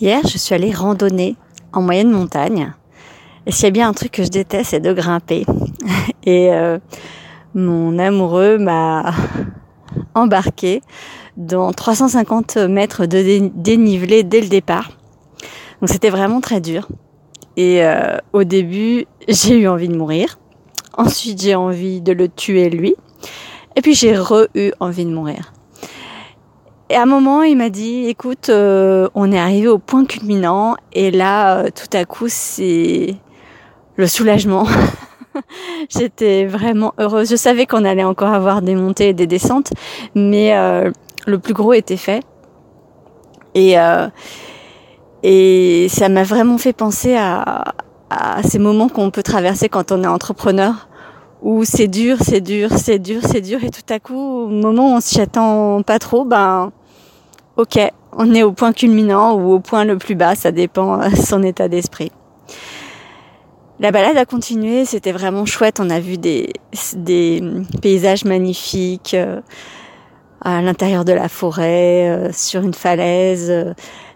Hier, je suis allée randonner en moyenne montagne. Et s'il y a bien un truc que je déteste, c'est de grimper. Et euh, mon amoureux m'a embarqué dans 350 mètres de dénivelé dès le départ. Donc c'était vraiment très dur. Et euh, au début, j'ai eu envie de mourir. Ensuite, j'ai envie de le tuer lui. Et puis j'ai re-eu envie de mourir. Et à un moment, il m'a dit, écoute, euh, on est arrivé au point culminant et là, euh, tout à coup, c'est le soulagement. J'étais vraiment heureuse. Je savais qu'on allait encore avoir des montées et des descentes, mais euh, le plus gros était fait. Et, et ça m'a vraiment fait penser à, à ces moments qu'on peut traverser quand on est entrepreneur où c'est dur, c'est dur, c'est dur, c'est dur, et tout à coup, au moment où on s'y attend pas trop, ben, ok, on est au point culminant ou au point le plus bas, ça dépend de son état d'esprit. La balade a continué, c'était vraiment chouette. On a vu des, paysages magnifiques euh, à l'intérieur de la forêt, euh, sur une falaise, euh,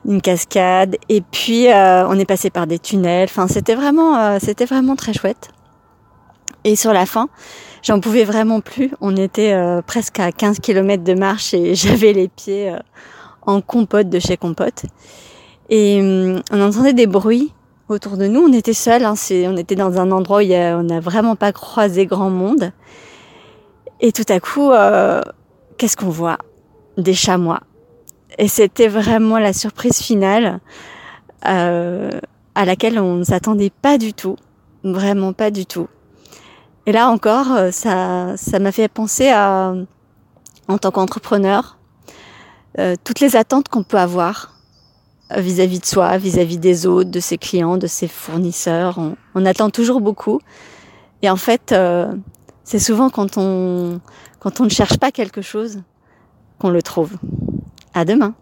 une cascade, et puis on est passé par des tunnels. Enfin, c'était vraiment, c'était vraiment très chouette. Et sur la fin, j'en pouvais vraiment plus. On était presque à 15 km de marche et j'avais les pieds en compote de chez Compote. Et hum, on entendait des bruits autour de nous. On était seuls, hein, on était dans un endroit où on n'a vraiment pas croisé grand monde. Et tout à coup, euh, qu'est-ce qu'on voit? Des chamois. Et c'était vraiment la surprise finale euh, à laquelle on ne s'attendait pas du tout, vraiment pas du tout. Et là encore, euh, ça, ça m'a fait penser à, en tant qu'entrepreneur, euh, toutes les attentes qu'on peut avoir vis-à-vis de soi, vis-à-vis des autres, de ses clients, de ses fournisseurs. On, attend toujours beaucoup. Et en fait, euh, c'est souvent quand on, quand on ne cherche pas quelque chose qu'on le trouve. À demain.